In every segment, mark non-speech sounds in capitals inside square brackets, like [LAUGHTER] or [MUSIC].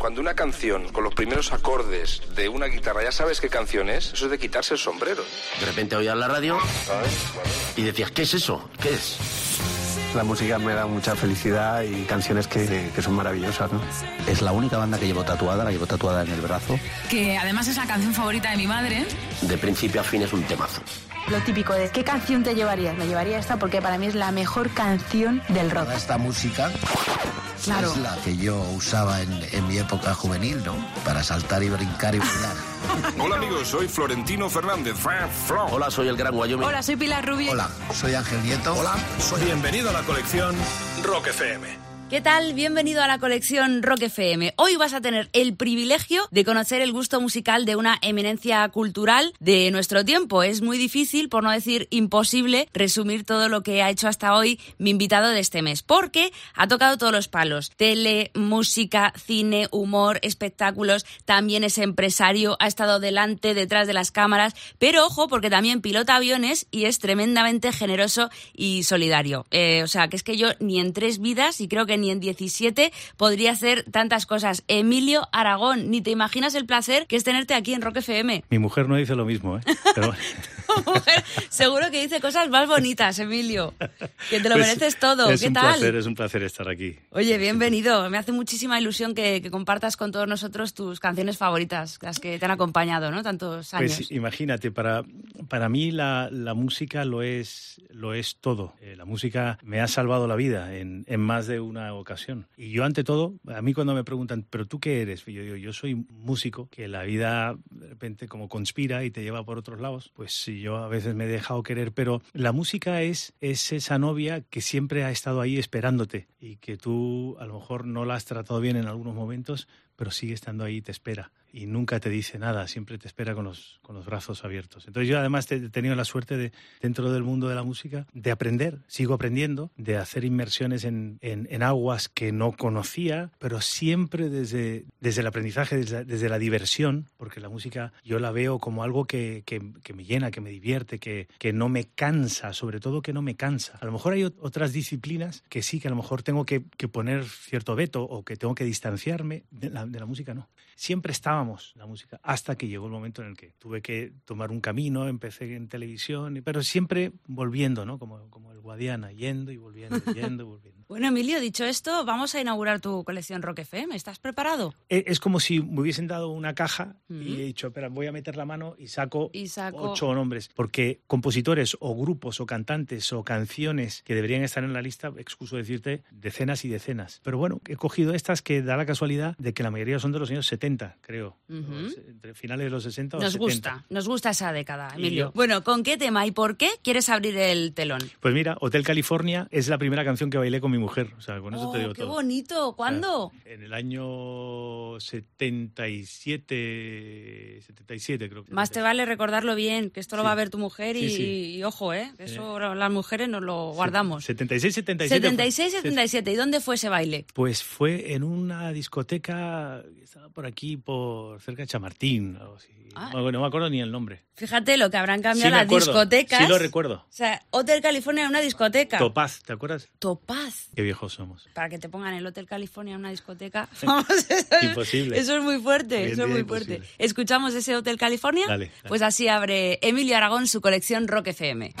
Cuando una canción con los primeros acordes de una guitarra ya sabes qué canción es, eso es de quitarse el sombrero. De repente oías la radio y decías, ¿qué es eso? ¿Qué es? La música me da mucha felicidad y canciones que, que son maravillosas, ¿no? Es la única banda que llevo tatuada, la llevo tatuada en el brazo. Que además es la canción favorita de mi madre. De principio a fin es un temazo. Lo típico de ¿qué canción te llevarías? Me llevaría esta porque para mí es la mejor canción del rock. Esta música Claro. es la que yo usaba en, en mi época juvenil, ¿no? Para saltar y brincar y bailar. [LAUGHS] Hola amigos, soy Florentino Fernández. Flo. Hola, soy el Gran Wyoming. Hola, soy Pilar Rubio. Hola, soy Ángel Nieto. Hola, soy bienvenido a la colección Rock FM. ¿Qué tal? Bienvenido a la colección Rock FM. Hoy vas a tener el privilegio de conocer el gusto musical de una eminencia cultural de nuestro tiempo. Es muy difícil, por no decir imposible, resumir todo lo que ha hecho hasta hoy mi invitado de este mes, porque ha tocado todos los palos. Tele, música, cine, humor, espectáculos, también es empresario, ha estado delante, detrás de las cámaras, pero ojo, porque también pilota aviones y es tremendamente generoso y solidario. Eh, o sea, que es que yo ni en tres vidas, y creo que ni en 17 podría hacer tantas cosas. Emilio Aragón, ni te imaginas el placer que es tenerte aquí en Rock FM. Mi mujer no dice lo mismo, ¿eh? [LAUGHS] Pero- Mujer, seguro que dice cosas más bonitas, Emilio. Que te lo Pues, mereces todo. Es ¿Qué un tal? placer, es un placer estar aquí. Oye, bienvenido. Me hace muchísima ilusión que, que compartas con todos nosotros tus canciones favoritas, las que te han acompañado, ¿no? Tantos años. Pues imagínate, para, para mí la, la música lo es, lo es todo. Eh, la música me ha salvado la vida en, en más de una ocasión. Y yo, ante todo, a mí cuando me preguntan, ¿pero tú qué eres? Yo digo, yo soy músico, que la vida de repente como conspira y te lleva por otros lados. Pues sí, yo a veces me he dejado querer, pero la música es, es esa novia que siempre ha estado ahí esperándote y que tú a lo mejor no la has tratado bien en algunos momentos, pero sigue estando ahí y te espera. Y nunca te dice nada, siempre te espera con los, con los brazos abiertos. Entonces yo además he tenido la suerte de, dentro del mundo de la música, de aprender, sigo aprendiendo, de hacer inmersiones en, en- en aguas que no conocía, pero siempre desde, desde el aprendizaje, desde, desde la diversión, porque la música yo la veo como algo que, que- que me llena, que me divierte, que, que no me cansa, sobre todo que no me cansa. A lo mejor hay ot- otras disciplinas que sí, que a lo mejor tengo que, que poner cierto veto o que tengo que distanciarme de la, de la música, no. Siempre estábamos en la música, hasta que llegó el momento en el que tuve que tomar un camino, empecé en televisión, pero siempre volviendo, ¿no? Como, como el Guadiana, yendo y volviendo, [LAUGHS] yendo y volviendo. Bueno, Emilio, dicho esto, vamos a inaugurar tu colección Rock FM. ¿Estás preparado? E- Es como si me hubiesen dado una caja Mm. y he dicho, espera, voy a meter la mano y saco, Y saco- ocho nombres. Porque compositores o grupos o cantantes o canciones que deberían estar en la lista, excuso decirte, decenas y decenas. Pero bueno, he cogido estas que da la casualidad de que la mayoría son de los años 70, creo. Entre finales de los 60 o Nos 70. gusta, nos gusta esa década, Emilio. yo- Bueno, ¿con qué tema y por qué quieres abrir el telón? Pues mira, Hotel California es la primera canción que bailé con mi mujer. O sea, con eso Oh, te digo qué todo. bonito. ¿Cuándo? En el año 77, 77 creo que. Más te vale recordarlo bien, que esto lo Sí. va a ver tu mujer y, Sí, sí. y ojo, ¿eh? Eso las mujeres nos lo guardamos. 76, 77. 76, fue. 77. ¿Y dónde fue ese baile? Pues fue en una discoteca estaba por aquí, por cerca de Chamartín. Ah. No, no me acuerdo ni el nombre. Fíjate lo que habrán Sí, cambiado me las acuerdo. discotecas. Sí, lo recuerdo. O sea, Hotel California una discoteca. Topaz, ¿te acuerdas? Topaz. Qué viejos somos. Para que te pongan el Hotel California en una discoteca. [LAUGHS] Vamos, eso es- Imposible. Eso es muy fuerte, eso es muy imposible. fuerte. ¿Escuchamos ese Hotel California? Dale, dale. Pues así abre Emilio Aragón su colección Rock FM.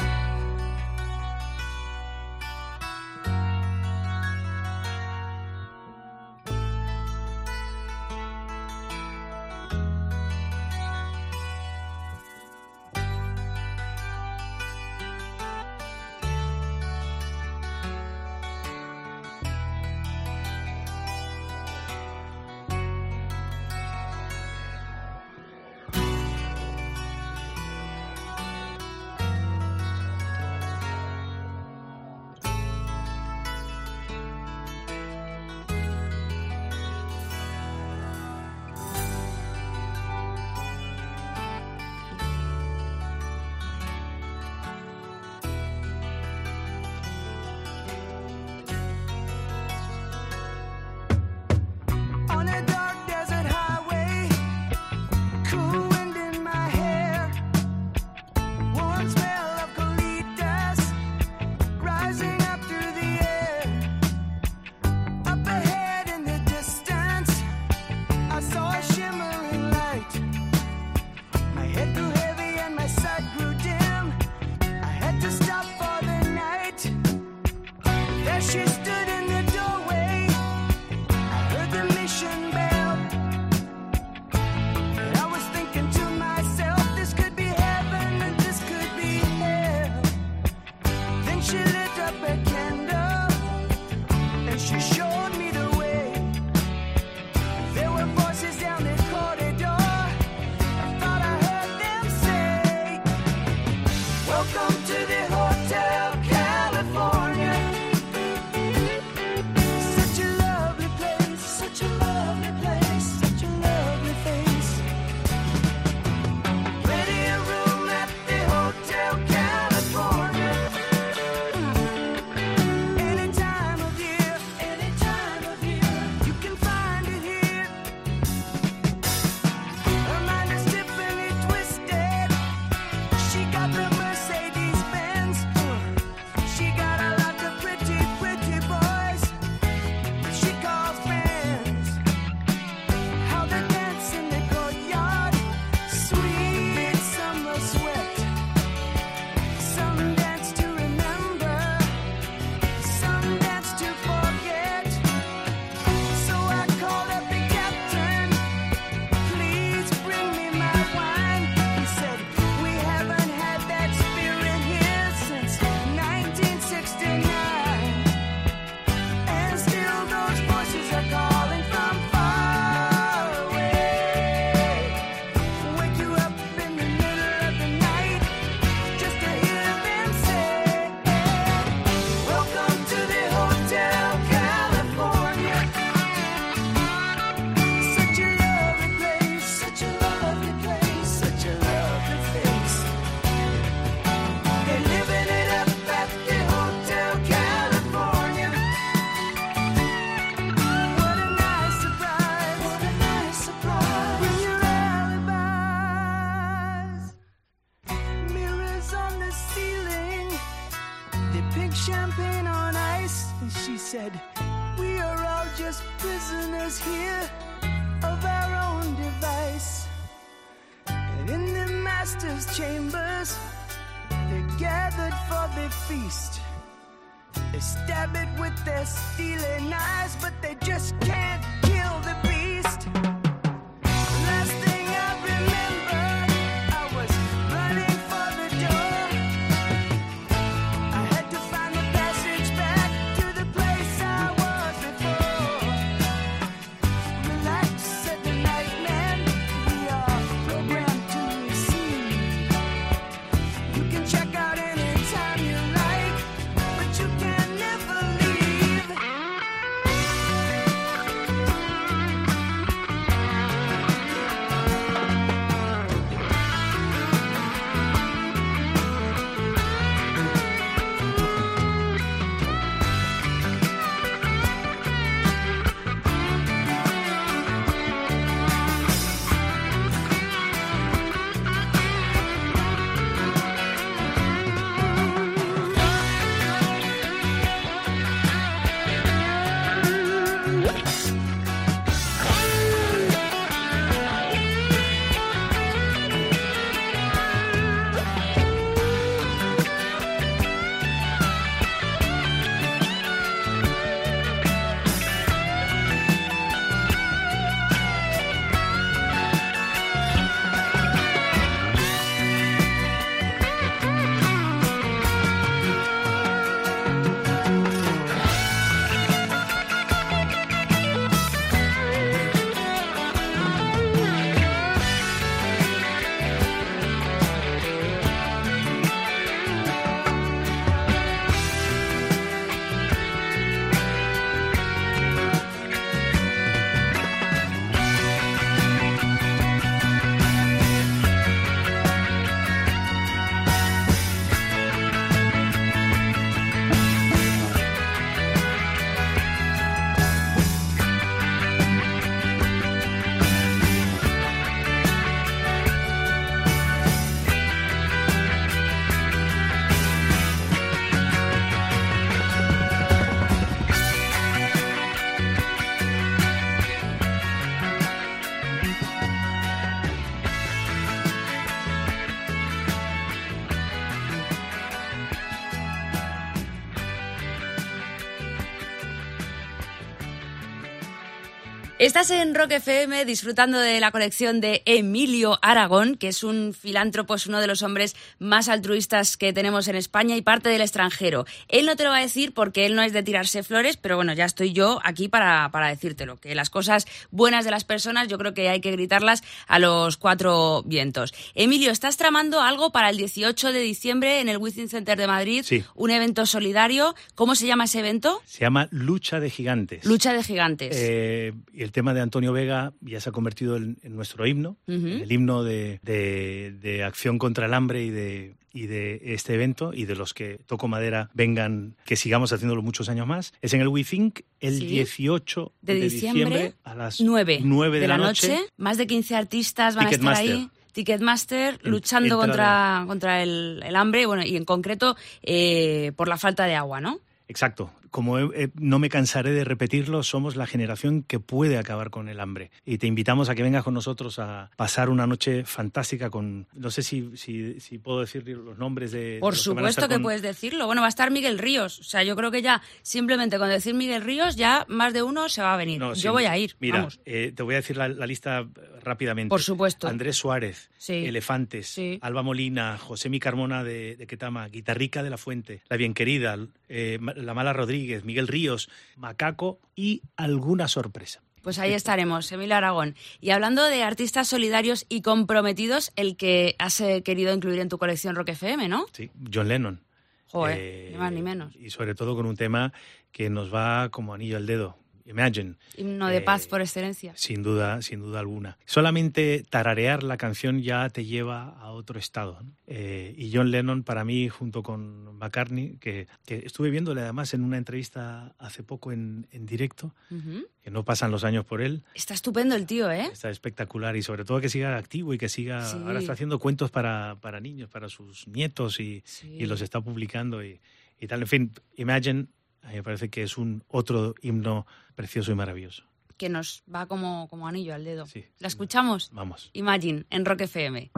Estás en Rock FM disfrutando de la colección de Emilio Aragón, que es un filántropo, es uno de los hombres más altruistas que tenemos en España y parte del extranjero. Él no te lo va a decir porque él no es de tirarse flores, pero bueno, ya estoy yo aquí para, para decírtelo, que las cosas buenas de las personas yo creo que hay que gritarlas a los cuatro vientos. Emilio, estás tramando algo para el 18 de diciembre en el Within Center de Madrid, Sí. un evento solidario. ¿Cómo se llama ese evento? Se llama Lucha de Gigantes. Lucha de Gigantes. Eh, el tema de Antonio Vega ya se ha convertido en, en nuestro himno, el himno de, de- de acción contra el hambre y de, y de este evento y de los que toco madera vengan, que sigamos haciéndolo muchos años más. Es en el We Think el Sí. 18 de, diciembre, a las 9, 9 de, la noche. Más de 15 artistas van a estar ahí. Ticketmaster luchando contra, contra el, el hambre bueno, y en concreto eh, por la falta de agua, ¿no? Exacto. Como he- no me cansaré de repetirlo, somos la generación que puede acabar con el hambre. Y te invitamos a que vengas con nosotros a pasar una noche fantástica con... No sé si, si, si puedo decir los nombres de... Por que supuesto que con- puedes decirlo. Bueno, va a estar Miguel Ríos. O sea, yo creo que ya simplemente con decir Miguel Ríos ya más de uno se va a venir. No, yo sí, voy a ir. Mira, vamos. eh, te voy a decir la, la lista rápidamente. Por supuesto. Andrés Suárez, Sí. Elefantes, Sí. Alba Molina, José Mi Carmona de, de Ketama, Guitarrica de la Fuente, La Bien Querida, eh, La Mala Rodríguez, Miguel Ríos, Macaco y alguna sorpresa. Pues ahí estaremos, Emilio Aragón. Y hablando de artistas solidarios y comprometidos, el que has eh, querido incluir en tu colección Rock FM, ¿no? Sí, John Lennon. Joder, Eh, ni más ni menos. Y sobre todo con un tema que nos va como anillo al dedo. Imagine. Himno de Eh, paz por excelencia. Sin duda, sin duda alguna. Solamente tararear la canción ya te lleva a otro estado. ¿no? Eh, y John Lennon, para mí, junto con McCartney, que, que estuve viéndole además en una entrevista hace poco en, en directo, Ujú. que no pasan los años por él, Está estupendo el tío, ¿eh? está espectacular y sobre todo que siga activo y que siga, Sí. ahora está haciendo cuentos para, para niños, para sus nietos y, Sí. y los está publicando y, y tal. En fin, Imagine, a mí me parece que es un otro himno precioso y maravilloso. que nos va como, como anillo al dedo. Sí, ¿La escuchamos? Vamos. Imagine, en Rock FM.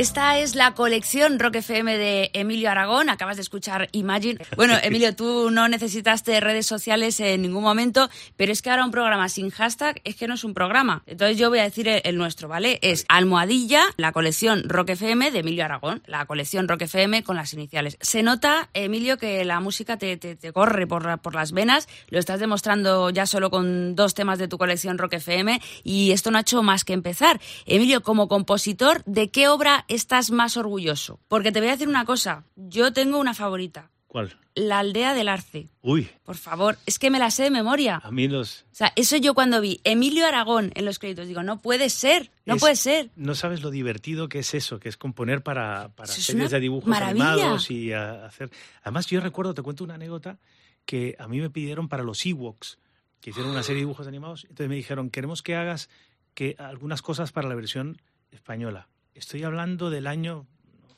Esta es la colección Rock FM de Emilio Aragón. Acabas de escuchar Imagine. Bueno, [LAUGHS] Emilio, tú no necesitaste redes sociales en ningún momento, pero es que ahora un programa sin hashtag es que no es un programa. Entonces yo voy a decir el, el nuestro, ¿vale? Es Almohadilla, la colección Rock FM de Emilio Aragón. La colección Rock FM con las iniciales. Se nota, Emilio, que la música te, te- te corre por, por las venas. Lo estás demostrando ya solo con dos temas de tu colección Rock FM y esto no ha hecho más que empezar. Emilio, como compositor, ¿de qué obra estás más orgulloso? Porque te voy a decir una cosa. Yo tengo una favorita. ¿Cuál? La aldea del arce. Uy, Por favor, es que me la sé de memoria. a mí los... O sea, eso yo cuando vi Emilio Aragón en los créditos, digo, no puede ser, no Es- puede ser. No sabes lo divertido que es eso, que es componer para, para Eso es series de dibujos maravilla. animados y a- hacer... Además, yo recuerdo, te cuento una anécdota, que a mí me pidieron para los Ewoks, que hicieron una serie de dibujos animados, entonces me dijeron, queremos que hagas que algunas cosas para la versión española. Estoy hablando del año,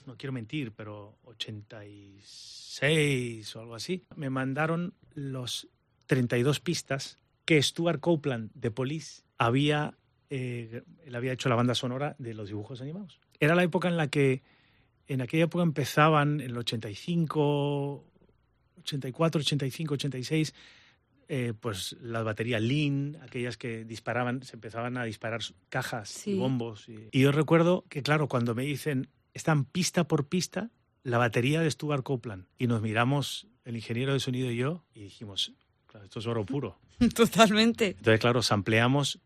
no quiero mentir, pero 86 o algo así. Me mandaron los 32 pistas que Stuart Copeland de Police había, eh, él había hecho la banda sonora de los dibujos animados. Era la época en la que, en aquella época empezaban, en el 85, 84, 85, 86, eh, pues las baterías Lean, aquellas que disparaban, se empezaban a disparar cajas Sí. y bombos. Y, y yo recuerdo que, claro, cuando me dicen, están pista por pista la batería de Stuart Copeland, y nos miramos el ingeniero de sonido y yo, y dijimos, claro, esto es oro puro. [LAUGHS] Totalmente. Entonces, claro, sampleamos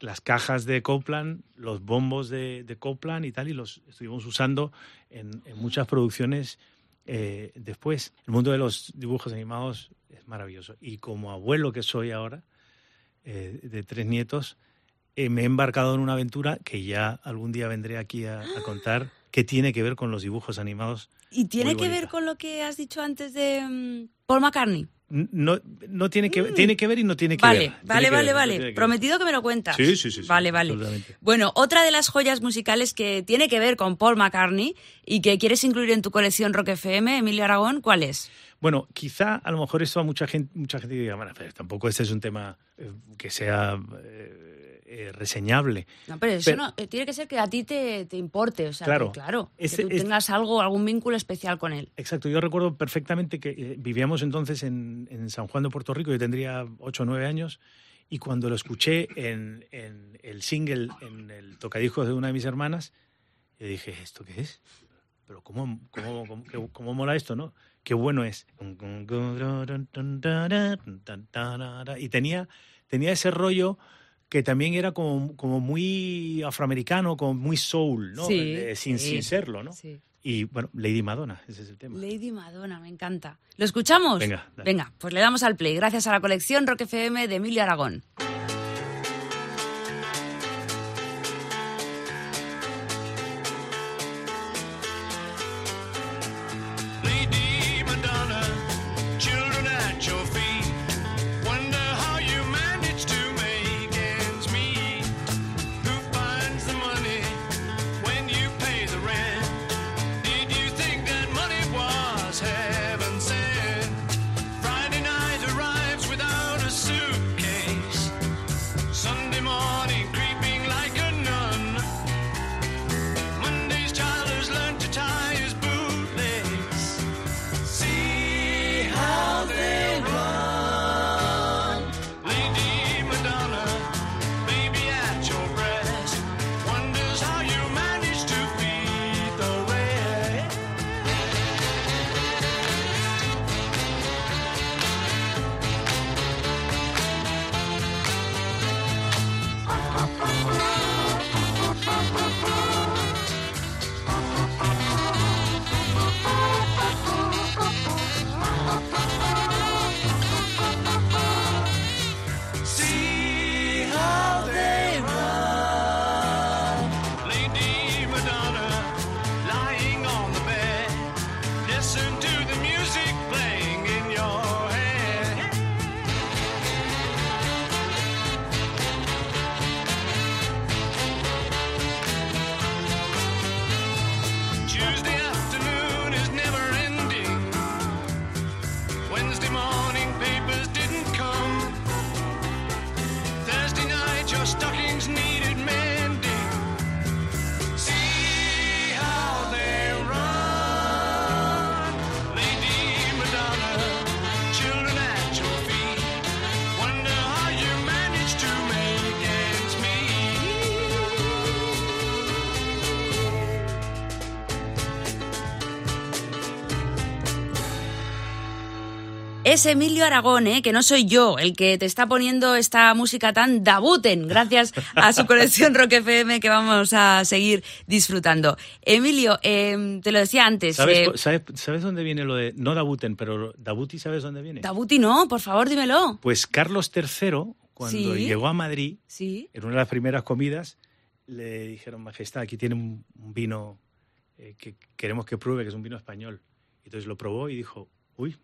las cajas de Copland, los bombos de, de Copland y tal, y los estuvimos usando en, en muchas producciones eh, después. El mundo de los dibujos animados es maravilloso. Y como abuelo que soy ahora, eh, de tres nietos, eh, me he embarcado en una aventura que ya algún día vendré aquí a, a contar, [GASPS] que tiene que ver con los dibujos animados. ¿Y tiene que ver con lo que has dicho antes de mm, Paul McCartney? No, no tiene que ver, tiene que ver y no tiene que Vale, ver. vale, que vale, ver, vale. tiene que ver. Prometido que me lo cuentas. Sí, sí, sí, sí, Vale, vale. Bueno, otra de las joyas musicales que tiene que ver con Paul McCartney y que quieres incluir en tu colección Rock FM, Emilio Aragón, ¿cuál es? Bueno, quizá a lo mejor esto a mucha gente, mucha gente diga, bueno, pero tampoco este es un tema eh, que sea eh, eh, reseñable. No, pero eso Pero- no, eh, tiene que ser que a ti te, te importe, o sea, Claro. que, claro, Ese- que tú es- tengas algo, algún vínculo especial con él. Exacto, yo recuerdo perfectamente que eh, vivíamos entonces en, en San Juan de Puerto Rico, yo tendría 8 o 9 años, y cuando lo escuché en, en el single, en el tocadiscos de una de mis hermanas, yo dije, ¿esto qué es? Pero ¿cómo, cómo, cómo, cómo mola esto, no? Qué bueno es. Y tenía, tenía ese rollo que también era como, como muy afroamericano, como muy soul, ¿no? Sí, Eh, sin, sí. sin serlo, ¿no? Sí. Y bueno, Lady Madonna, ese es el tema. Lady Madonna, me encanta. ¿Lo escuchamos? Venga, dale. Venga, pues le damos al play, gracias a la colección Rock FM de Emilio Aragón. Es Emilio Aragón, ¿eh? que no soy yo el que te está poniendo esta música tan dabuten, gracias a su colección Rock FM que vamos a seguir disfrutando. Emilio, eh, te lo decía antes. ¿Sabes, eh, sabes, sabes dónde viene lo de, no Dabuten, pero Dabuti, ¿sabes dónde viene? Dabuti no, por favor, dímelo. Pues Carlos III, cuando Sí. llegó a Madrid, Sí. en una de las primeras comidas, le dijeron, Majestad, aquí tiene un, un vino eh, que queremos que pruebe, que es un vino español. Entonces lo probó y dijo, uy,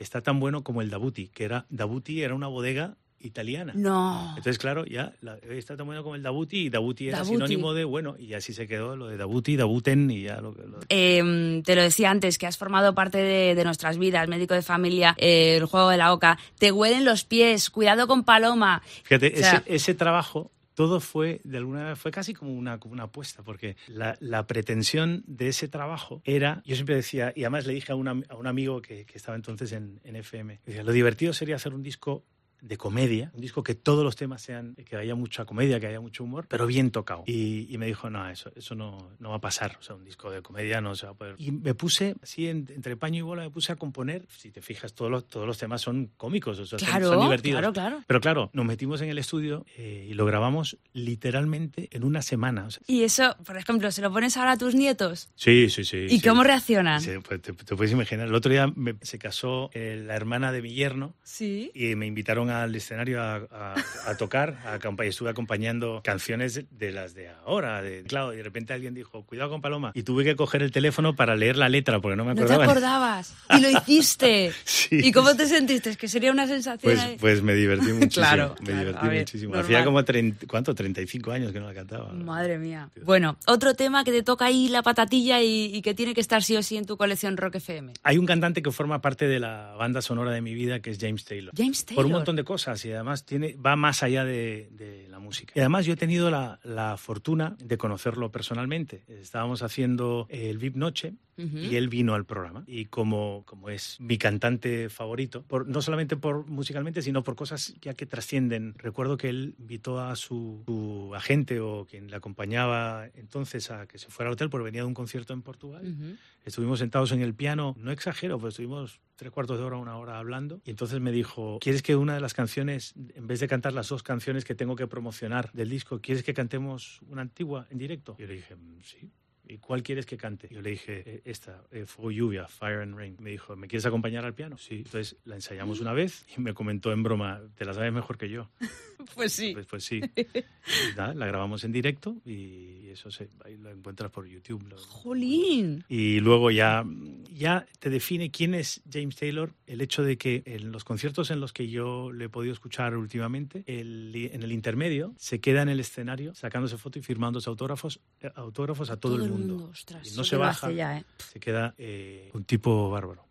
está tan bueno como el Dabuti, que era, Dabuti era una bodega italiana. No. Entonces, claro, ya la- está tan bueno como el Dabuti y Dabuti era Dabuti. sinónimo de bueno, y así se quedó lo de Dabuti, Dabuten y ya lo que... Eh, te lo decía antes, que has formado parte de, de nuestras vidas, médico de familia, eh, el juego de la oca. Te huelen los pies, cuidado con Paloma. Fíjate, O sea- ese, ese trabajo, todo fue, de alguna manera, fue casi como una, como una apuesta, porque la, pretensión de ese trabajo era, yo siempre decía, y además le dije a, un am- a un amigo que, que estaba entonces en, en FM, decía, lo divertido sería hacer un disco de comedia, un disco que todos los temas sean, que haya mucha comedia, que haya mucho humor, pero bien tocado. Y, y me dijo, no, eso, eso no, no va a pasar, o sea, un disco de comedia no se va a poder. Y me puse, así, en- entre paño y bola, me puse a componer, si te fijas, todos los, todos los temas son cómicos, o sea, son- Claro, son, divertidos. claro, claro. Pero claro, nos metimos en el estudio eh, y lo grabamos literalmente en una semana. o sea, Y eso, por ejemplo, ¿se lo pones ahora a tus nietos? sí, sí, sí. ¿Y sí. cómo reaccionan? Sí, pues te, te puedes imaginar. El otro día me- se casó eh, la hermana de mi yerno Sí. y me invitaron subieron al escenario a, a- a tocar, a y estuve acompañando canciones de las de ahora. De, claro, y de repente alguien dijo, cuidado con Paloma. Y tuve que coger el teléfono para leer la letra porque no me No te acordaba. acordabas. Y lo hiciste. [LAUGHS] Sí. ¿Y cómo te sentiste? Es que sería una sensación. Pues, pues me divertí [LAUGHS] muchísimo. Claro, me claro, divertí ver, muchísimo. normal. Hacía como 30, ¿cuánto? 35 años que no la cantaba. Madre mía. Bueno, otro tema que te toca ahí la patatilla y, y que tiene que estar sí o sí en tu colección Rock FM. Hay un cantante que forma parte de la banda sonora de mi vida que es James Taylor. James Por un Taylor. montón de cosas y además tiene, va más allá de, de la música. Y además yo he tenido la, la fortuna de conocerlo personalmente. Estábamos haciendo el VIP Noche Ujú. y él vino al programa. Y como, como es mi cantante favorito, por, no solamente por musicalmente, sino por cosas ya que trascienden. Recuerdo que él invitó a su, su agente o quien le acompañaba entonces a que se fuera al hotel porque venía de un concierto en Portugal. Ujú. Estuvimos sentados en el piano, no exagero, pues estuvimos tres cuartos de hora, una hora hablando. Y entonces me dijo, ¿quieres que una de las canciones, en vez de cantar las dos canciones que tengo que promocionar del disco, ¿quieres que cantemos una antigua en directo? Yo le dije, "Mm, sí. ¿Y cuál quieres que cante? Yo le dije, "Eh, esta, eh, Fuego y Lluvia, Fire and Rain. Me dijo, ¿me quieres acompañar al piano? Sí. Entonces la ensayamos una vez y me comentó en broma, te la sabes mejor que yo. [LAUGHS] Pues sí. Pues, pues sí. Y nada, la grabamos en directo y eso se, ahí lo encuentras por YouTube. lo- Jolín. y luego ya, ya te define quién es James Taylor el hecho de que en los conciertos en los que yo le he podido escuchar últimamente, el- en el intermedio se queda en el escenario sacándose foto y firmándose autógrafos, eh, autógrafos a todo, el mundo. Ostras, y eso no se baja, ya, ¿eh? se queda eh, un tipo bárbaro.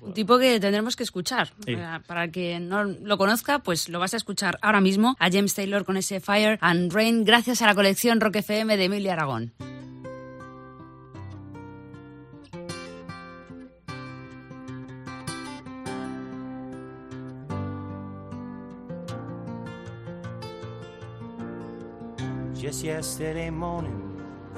Un tipo que tendremos que escuchar. Sí. Para, para el que no lo conozca, pues lo vas a escuchar ahora mismo a James Taylor con ese Fire and Rain gracias a la colección Rock FM de Emilia Aragón. Just yesterday morning,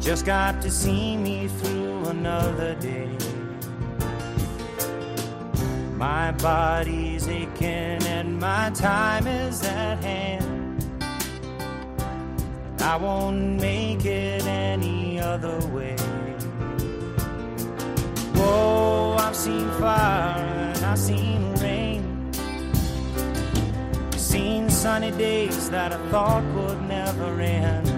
Just got to see me through another day. My body's aching and my time is at hand. And I won't make it any other way. Whoa, I've seen fire and I've seen rain. Seen sunny days that I thought would never end.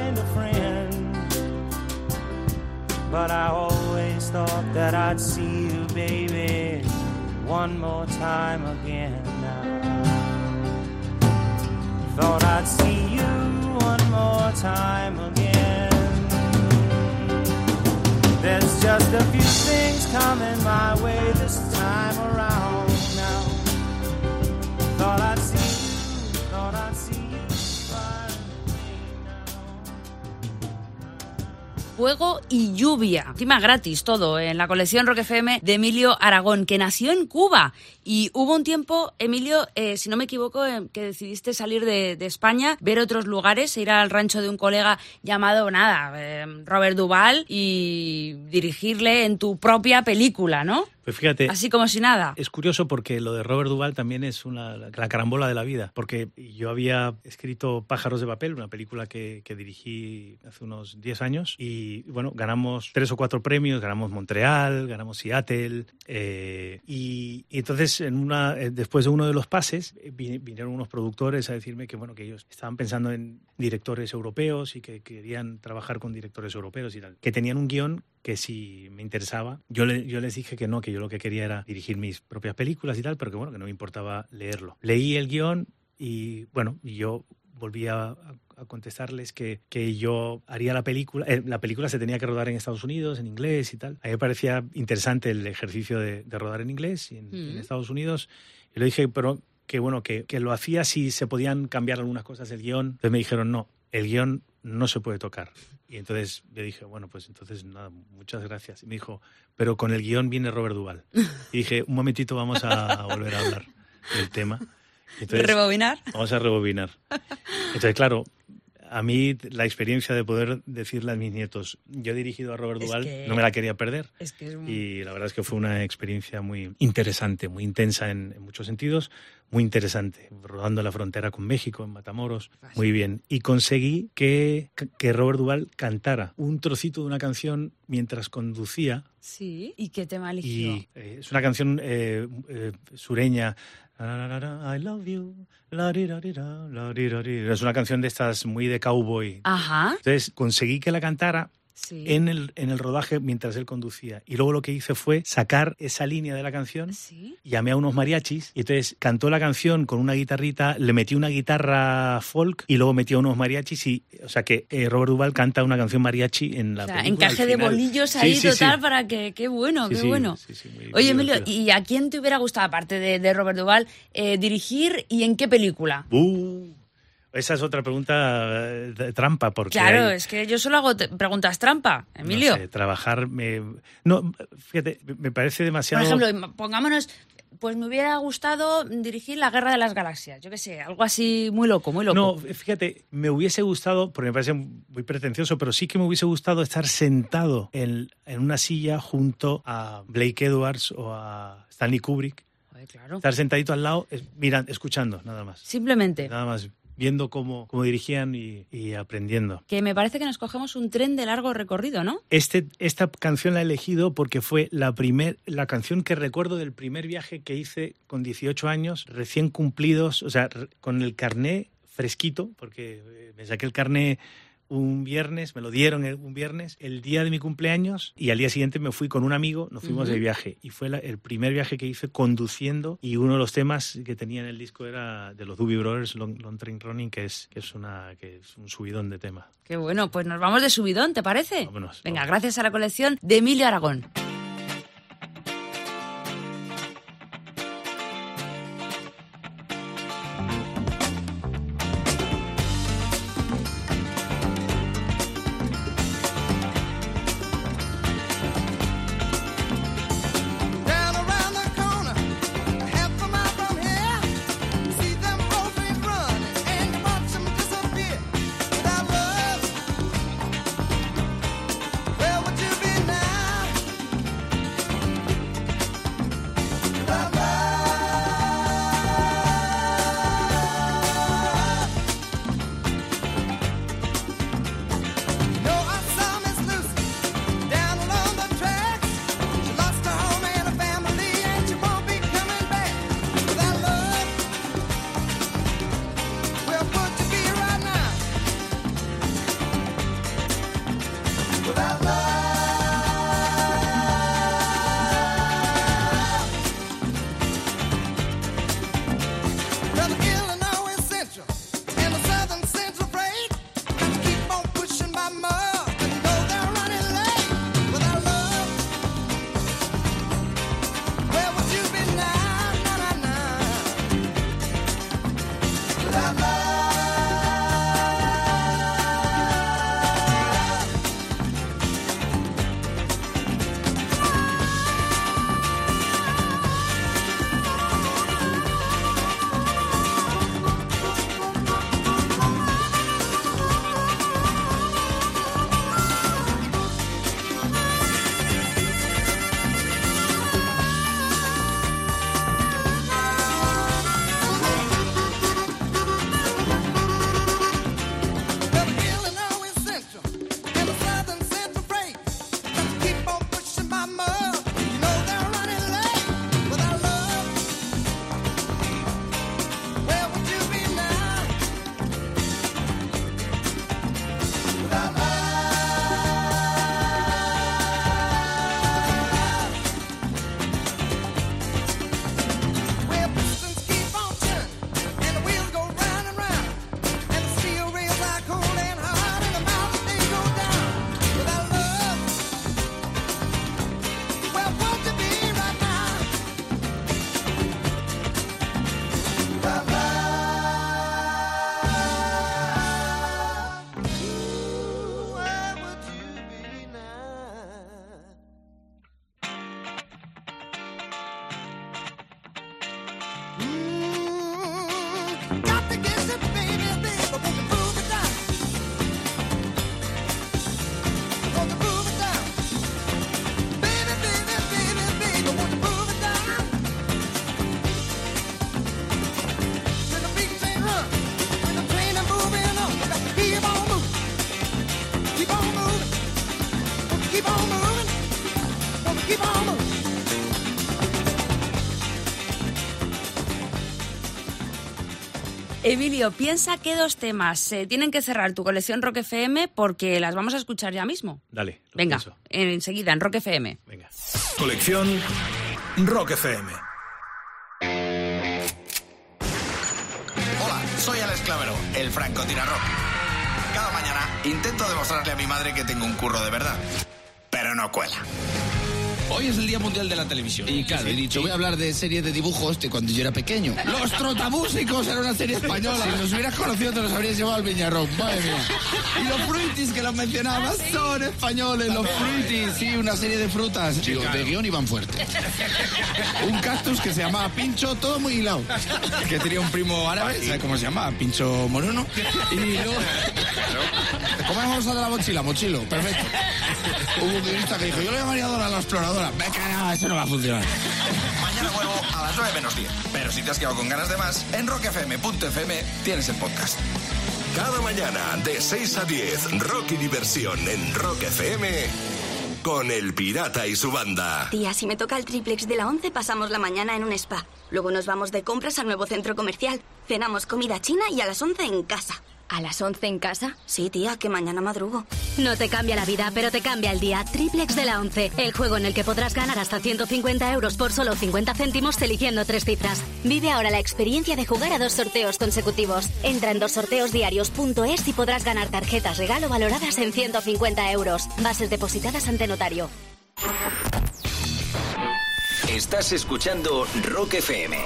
But I always thought that I'd see you, baby, one more time again now. Thought I'd see you one more time again. There's just a few things coming my way this time around Fuego y Lluvia. Encima gratis todo en la colección Rock FM de Emilio Aragón, que nació en Cuba. Y hubo un tiempo, Emilio, eh, si no me equivoco, eh, que decidiste salir de, España, ver otros lugares, ir al rancho de un colega llamado, nada, eh, Robert Duval y dirigirle en tu propia película, ¿no? Pues fíjate. Así como si nada. Es curioso porque lo de Robert Duval también es una, la, la carambola de la vida. Porque yo había escrito Pájaros de Papel, una película que, que dirigí hace unos 10 años. Y bueno, ganamos tres o cuatro premios. Ganamos Montreal, ganamos Seattle. Eh, y, y, entonces, en una, eh, después de uno de los pases, eh, vinieron unos productores a decirme que, bueno, que ellos estaban pensando en directores europeos y que querían trabajar con directores europeos y tal. Que tenían un guion que si me interesaba, yo, le, yo les dije que no, que yo lo que quería era dirigir mis propias películas y tal, pero que bueno, que no me importaba leerlo. Leí el guion y bueno, yo volví a, a contestarles que, que, yo haría la película. Eh, la película se tenía que rodar en Estados Unidos, en inglés y tal. A mí me parecía interesante el ejercicio de, de rodar en inglés y en, mm. en, Estados Unidos. Y le dije, pero que bueno, que, que lo hacía si se podían cambiar algunas cosas del guion. Entonces me dijeron, no, el guion no se puede tocar. Y entonces yo dije, bueno, pues entonces nada, muchas gracias. Y me dijo, pero con el guion viene Robert Duval. Y dije, un momentito, vamos a [LAUGHS] volver a hablar del tema. Entonces, ¿Rebobinar? Vamos a rebobinar. Entonces, claro, a mí la experiencia de poder decirle a mis nietos, yo he dirigido a Robert Duval, es que, no me la quería perder. Es que es un... Y la verdad es que fue una experiencia muy interesante, muy intensa en, en muchos sentidos, muy interesante, rodando la frontera con México, en Matamoros, muy bien. Y conseguí que, que Robert Duval cantara un trocito de una canción mientras conducía. Sí, ¿y qué tema eligió? Y, eh, es una canción eh, eh, sureña, I love you. La, di, la, di, es una canción de estas muy de cowboy. Ajá. Entonces conseguí que la cantara Sí. En, el, en el rodaje mientras él conducía. Y luego lo que hice fue sacar esa línea de la canción, ¿Sí? llamé a unos mariachis y entonces cantó la canción con una guitarrita, le metí una guitarra folk y luego metió unos mariachis y, o sea que eh, Robert Duval canta una canción mariachi en la o sea, película, encaje de bolillos ahí sí, total para que, qué bueno, qué bueno. Oye Emilio, ¿y a quién te hubiera gustado, aparte de, de Robert Duval, eh, dirigir y en qué película? Uh. Esa es otra pregunta de trampa, porque claro, hay, es que yo solo hago preguntas trampa, Emilio. No sé, trabajar me, no, fíjate, me parece demasiado. Por ejemplo, pongámonos, pues me hubiera gustado dirigir la Guerra de las Galaxias, yo qué sé, algo así muy loco, muy loco. No, fíjate, me hubiese gustado, porque me parece muy pretencioso, pero sí que me hubiese gustado estar sentado en, en una silla junto a Blake Edwards o a Stanley Kubrick. Ay, claro. Estar sentadito al lado, mirando, escuchando, nada más. Simplemente. Nada más viendo cómo, cómo dirigían y, y, aprendiendo. Que me parece que nos cogemos un tren de largo recorrido, ¿no? Este, esta canción la he elegido porque fue la, primer, la canción que recuerdo del primer viaje que hice con 18 años, recién cumplidos, o sea, con el carné fresquito, porque me saqué el carné un viernes, me lo dieron un viernes, el día de mi cumpleaños, y al día siguiente me fui con un amigo, nos fuimos uh -huh. de viaje. Y fue la, el primer viaje que hice conduciendo, y uno de los temas que tenía en el disco era de los Doobie Brothers, Long, Long Train Running, que es, que, es una, que es un subidón de tema. Qué bueno, pues nos vamos de subidón, ¿te parece? Vámonos. Venga, gracias a la colección de Emilio Aragón. Emilio, piensa que dos temas se tienen que cerrar tu colección Rock FM porque las vamos a escuchar ya mismo. Dale. Venga, pienso. enseguida en Rock FM. Colección Rock FM. Hola, soy Alex Clavero, el francotirador. Cada mañana intento demostrarle a mi madre que tengo un curro de verdad, pero no cuela. Hoy es el Día Mundial de la Televisión. Y claro, he dicho, voy a hablar de series de dibujos de cuando yo era pequeño. Los Trotamúsicos era una serie española. Si nos hubieras conocido, te los habrías llevado al Viñarrón. Madre mía. Y los Fruities que los mencionabas son españoles. Los Fruities, sí, una serie de frutas. Digo, de guion iban fuerte. Un cactus que se llamaba Pincho, todo muy hilado. Que tenía un primo árabe, ¿sabes cómo se llama? Pincho Moruno. Y [LAUGHS] luego... ¿Cómo vamos a dar la mochila? Mochilo, perfecto. [LAUGHS] Hubo un guionista que dijo, yo le llamaría Dora la exploradora. Venga, no, eso no va a funcionar. Mañana vuelvo a las 9 menos 10. Pero si te has quedado con ganas de más, en rockfm.fm tienes el podcast. Cada mañana de 6 a 10, rock y diversión en Rock FM con El Pirata y su banda. Tía, si me toca el triplex de la 11, pasamos la mañana en un spa. Luego nos vamos de compras al nuevo centro comercial. Cenamos comida china y a las 11 en casa. ¿A las 11 en casa? Sí, tía, que mañana madrugo. No te cambia la vida, pero te cambia el día. Triplex de la 11, el juego en el que podrás ganar hasta 150 euros por solo 50 céntimos eligiendo tres cifras. Vive ahora la experiencia de jugar a dos sorteos consecutivos. Entra en dosorteosdiarios.es y podrás ganar tarjetas regalo valoradas en 150 euros. Bases depositadas ante notario. Estás escuchando Rock FM.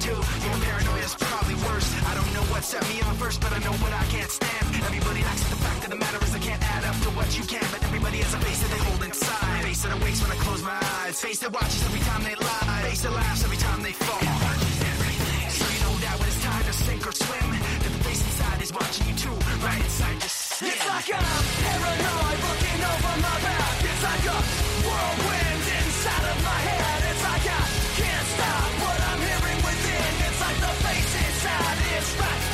Too. Your paranoia is probably worse. I don't know what set me on first, but I know what I can't stand. Everybody acts the fact of the matter is I can't add up to what you can. But everybody has a face that they hold inside. Face that awakes when I close my eyes. Face that watches every time they lie. Face that laughs every time they fall. So you know that when it's time to sink or swim, that the face inside is watching you too, right inside your skin. It's like I'm paranoid looking over my back. It's like a whirlwind inside of my head. side is right.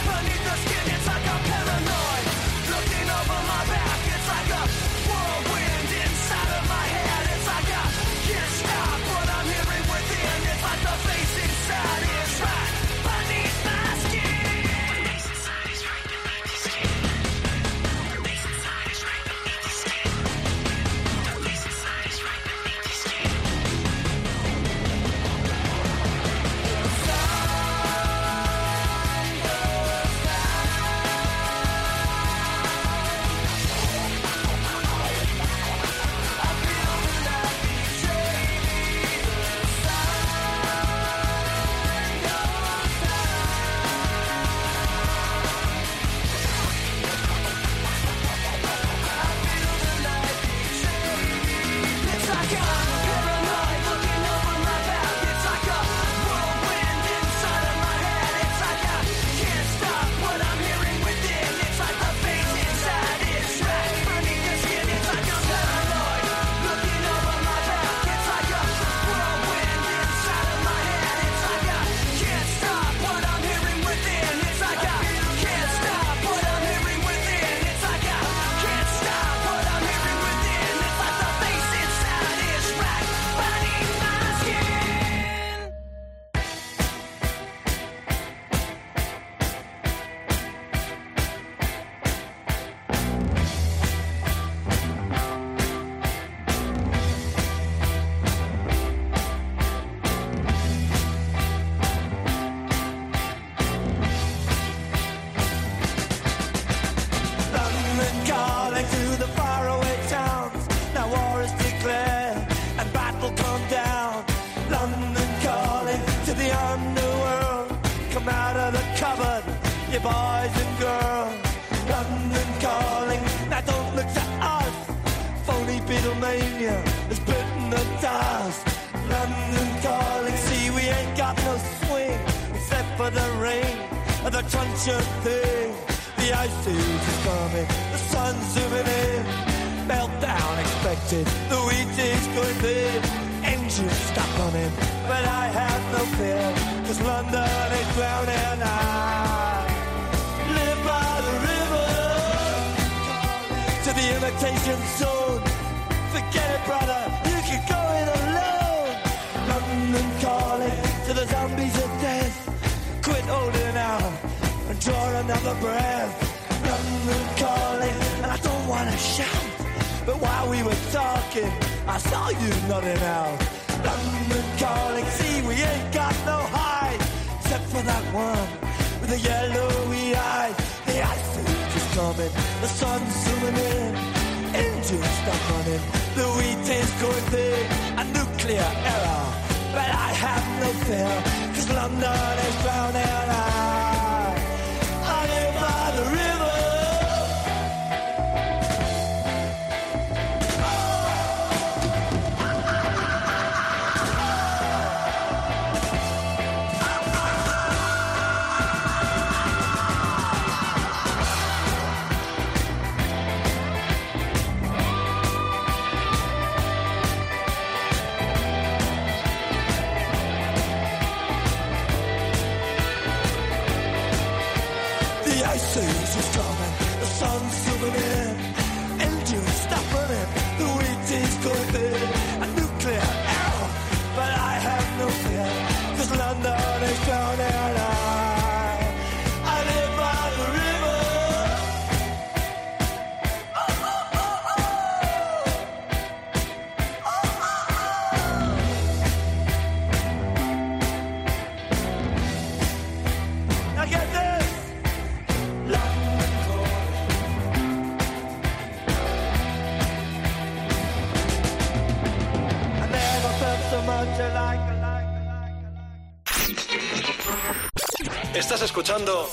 Escuchando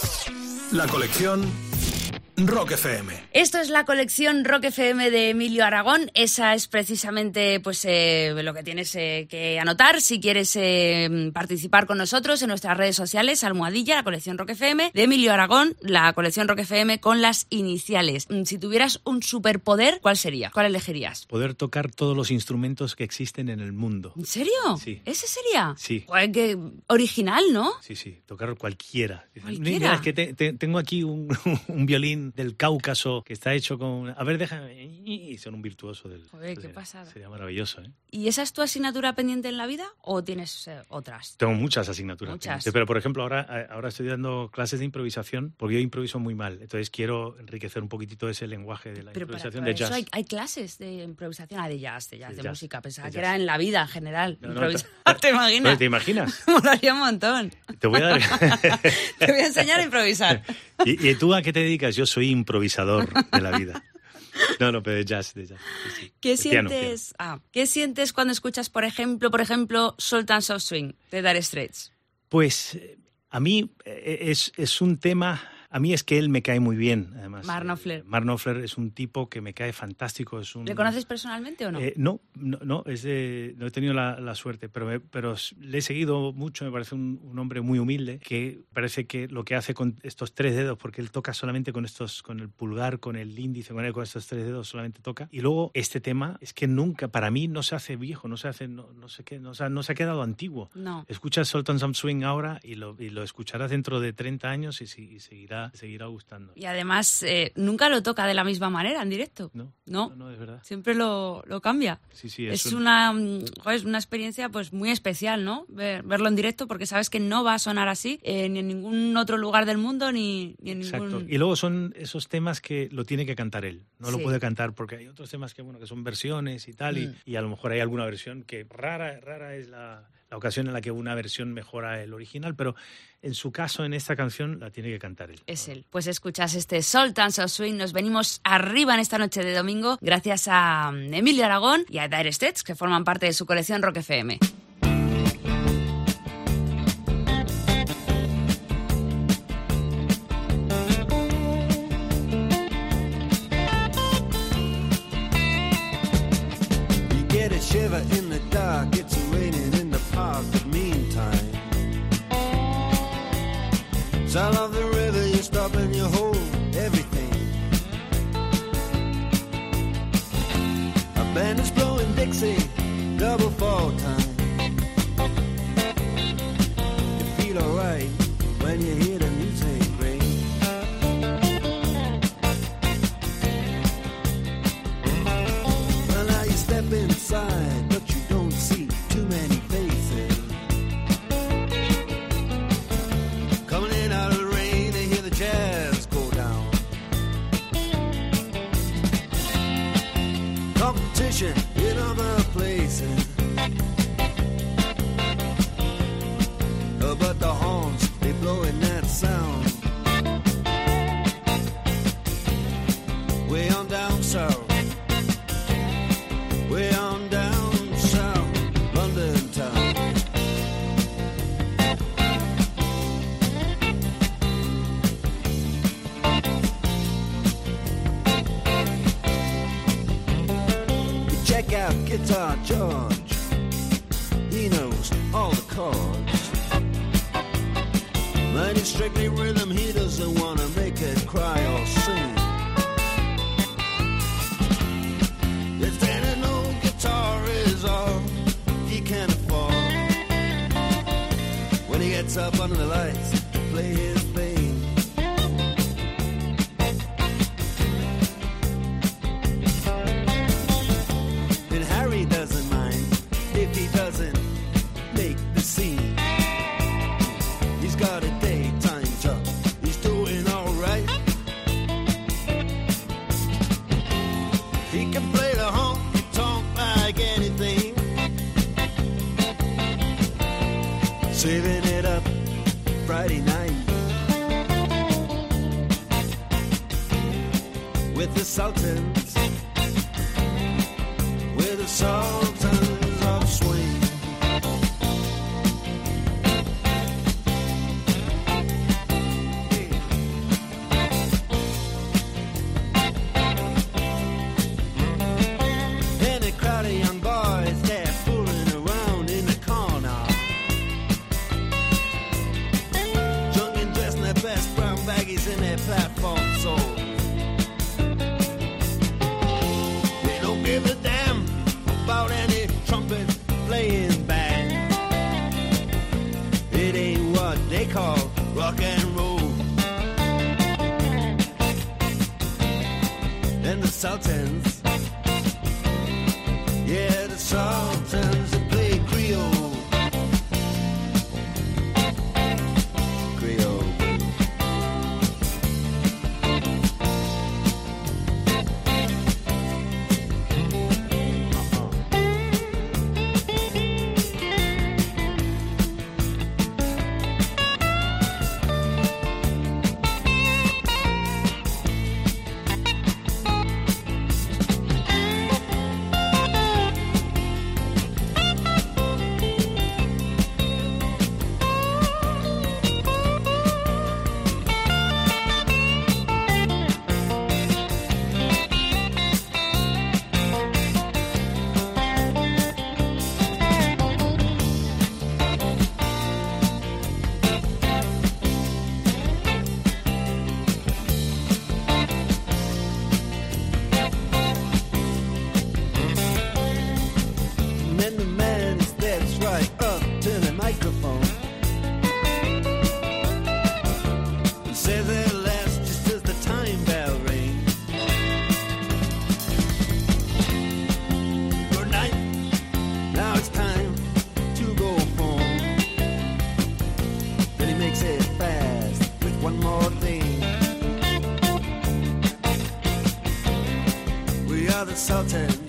la colección Rock FM. Esto es la colección Rock FM de Emilio Aragón. Esa es precisamente pues eh, lo que tienes eh, que anotar si quieres eh, participar con nosotros en nuestras redes sociales. Almohadilla, la colección Rock FM de Emilio Aragón, la colección Rock FM con las iniciales. Mm, Si tuvieras un superpoder, ¿cuál sería? ¿Cuál elegirías? Poder tocar todos los instrumentos que existen en el mundo. ¿En serio? Sí. ¿Ese sería? Sí. Qué original, ¿no? Sí, sí, tocar cualquiera. Cualquiera. Mira, es que te- te- tengo aquí un, [LAUGHS] un violín del Cáucaso que está hecho con... A ver, déjame... Y son un virtuoso del... Joder, qué sería- pasada. Sería maravilloso, ¿eh? ¿Y esa es tu asignatura pendiente en la vida o tienes eh, otras? Tengo muchas asignaturas. Muchas. pendientes, Pero, por ejemplo, ahora, eh, ahora estoy dando clases de improvisación porque yo improviso muy mal. Entonces quiero enriquecer un poquitito ese lenguaje de la Pero improvisación para de jazz. hay, hay clases de improvisación, ah, de jazz, de jazz, De de, jazz, música. Pensaba de que jazz. era en la vida en general. No, no, ¿Te imaginas? Bueno, ¿Te imaginas? [LAUGHS] Molaría un montón. Te voy a dar... [LAUGHS] Te voy a enseñar a improvisar. [LAUGHS] ¿Y, y tú a qué te dedicas? Yo soy improvisador de la vida. No, no, pero de jazz, de jazz. sí. ¿Qué piano, sientes? Ah, ¿qué sientes cuando escuchas, por ejemplo, por ejemplo, Sultans of Swing de Dire Straits? Pues eh, a mí eh, es, es un tema, a mí es que él me cae muy bien, además. Mark Knopfler. Mark Knopfler es un tipo que me cae fantástico. Es un, ¿Le conoces personalmente o no? Eh, no, no, no, es de- no he tenido la, la suerte, pero, me- pero le he seguido mucho, me parece un, un hombre muy humilde, que parece que lo que hace con estos tres dedos, porque él toca solamente con estos, con el pulgar, con el índice, con, el- con estos tres dedos solamente toca. Y luego este tema es que nunca, para mí no se hace viejo, no se hace, no, no sé qué, no, se ha- no se ha quedado antiguo. No. Escuchas Sultan Some Swing ahora y lo, y lo escucharás dentro de 30 años y, y seguirá, seguirá gustando. Y además, eh, nunca lo toca de la misma manera en directo. No, No, no, es verdad. siempre lo, lo cambia. Sí, sí, es un- una, mm, es una experiencia pues muy especial, ¿no? Ver- verlo en directo porque sabes que no va a sonar así eh, ni en ningún otro lugar del mundo ni, ni en Exacto. ningún... Y luego son esos temas que lo tiene que cantar él. No lo puede cantar porque hay otros temas que, bueno, que son versiones y tal. y- Mm. Y, a lo mejor hay alguna versión que rara, rara es la, la ocasión en la que una versión mejora el original. Pero en su caso, en esta canción, la tiene que cantar él. Es él. Pues escuchas este Sultans of Swing. Nos venimos arriba en esta noche de domingo gracias a Emilio Aragón y a Dire Straits, que forman parte de su colección Rock FM. I love the with the Sultans, with the song. phone. And say their last just as the time bell rings. Good night, now it's time to go home. Then he makes it fast with one more thing. We are the Sultans.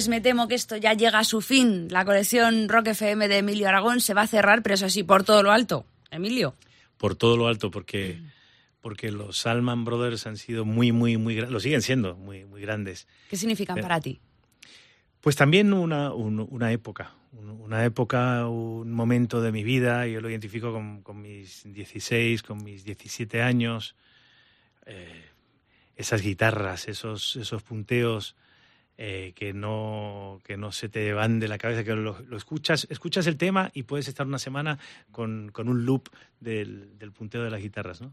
Pues me temo que esto ya llega a su fin. La colección Rock FM de Emilio Aragón se va a cerrar, pero eso sí, por todo lo alto. Emilio. Por todo lo alto, porque, porque los Salman Brothers han sido muy, muy, muy grandes. Lo siguen siendo muy, muy grandes. ¿Qué significan Pero- para ti? Pues también una, un- una época, un- una época, un momento de mi vida, yo lo identifico con, con mis 16, con mis 17 años, eh, esas guitarras, esos, esos punteos eh, que, no, que no se te van de la cabeza, que lo, lo escuchas, escuchas el tema y puedes estar una semana con, con un loop del, del punteo de las guitarras, ¿no?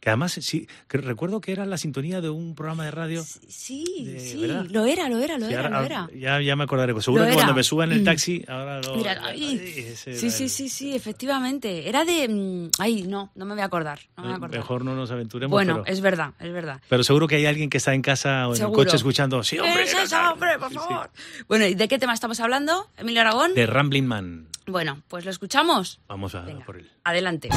Que además, sí, que recuerdo que era la sintonía de un programa de radio. Sí, de- sí, ¿verdad? lo era, lo era, lo Sí, era, ahora- lo era. Ya, ya me acordaré. Pues seguro que cuando me suba en el Mm. taxi, ahora lo. Mira, ay, sí, sí, el- sí, sí, efectivamente. Era de... mm, Ay, no, no me voy a acordar. No me voy a acordar. Mejor no nos aventuremos. Bueno, pero, es verdad, es verdad. pero seguro que hay alguien que está en casa o en Seguro. el coche escuchando. Sí, hombre. ¿Qué es hombre, por favor? Bueno, ¿y de qué tema estamos hablando, Emilio Aragón? De Rambling Man. Bueno, pues lo escuchamos. Vamos a por él. Adelante.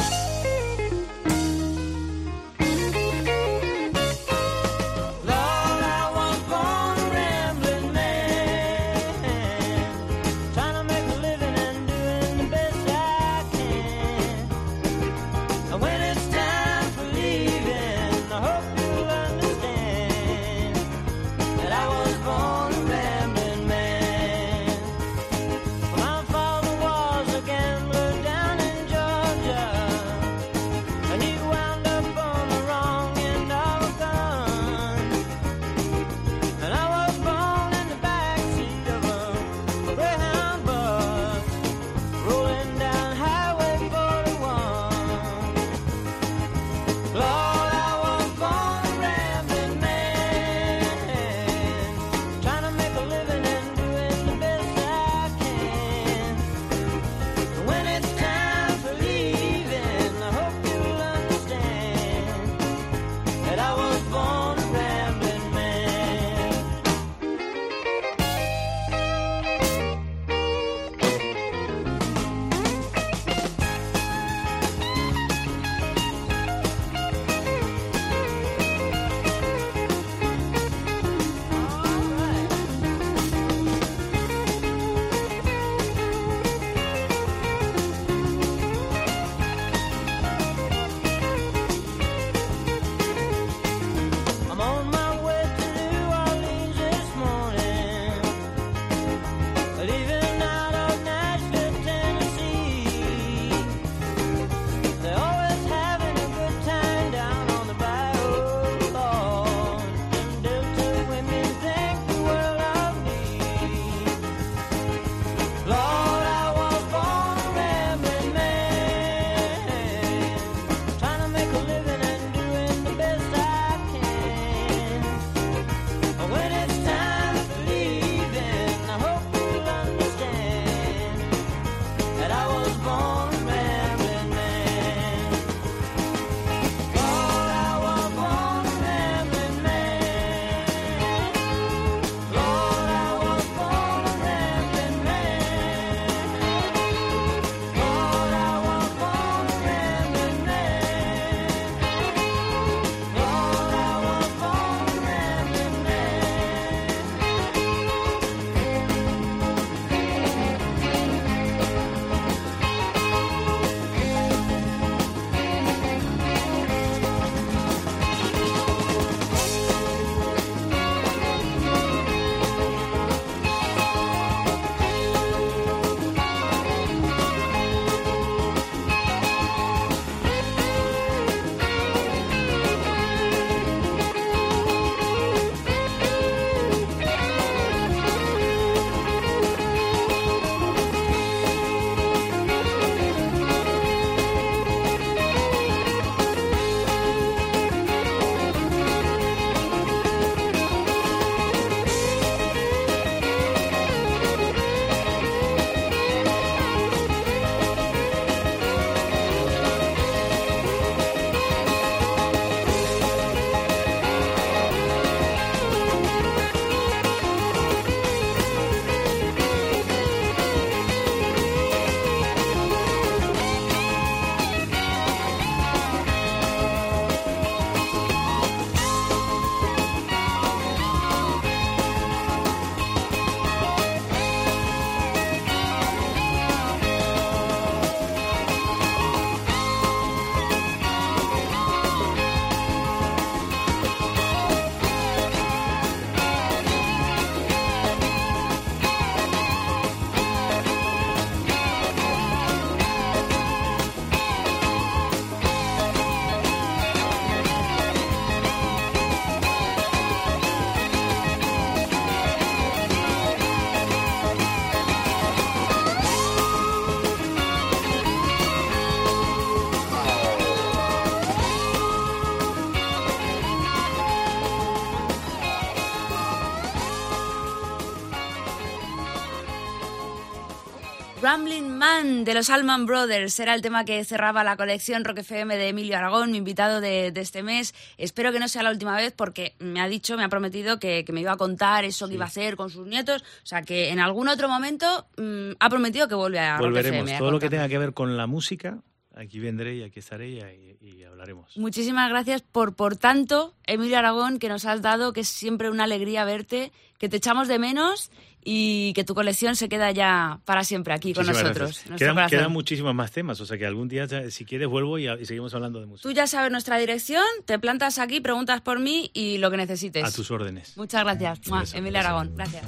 Man de los Allman Brothers era el tema que cerraba la colección Rock FM de Emilio Aragón, mi invitado de, de este mes. Espero que no sea la última vez porque me ha dicho, me ha prometido que, que me iba a contar eso que iba a hacer con sus nietos. O sea que en algún otro momento mm, ha prometido que vuelve a Rock Volveremos. FM. a Todo lo que tenga que ver con la música, aquí vendré y aquí estaré y, y hablaremos. Muchísimas gracias por, por tanto, Emilio Aragón, que nos has dado, que es siempre una alegría verte, que te echamos de menos y que tu colección se queda ya para siempre aquí con nosotros. Quedan, muchísimos más temas, o sea que algún día, si quieres, vuelvo y, y seguimos hablando de música. Tú ya sabes nuestra dirección, te plantas aquí, preguntas por mí y lo que necesites. A tus órdenes. Muchas gracias, Mua, Emilio. Aragón. Gracias.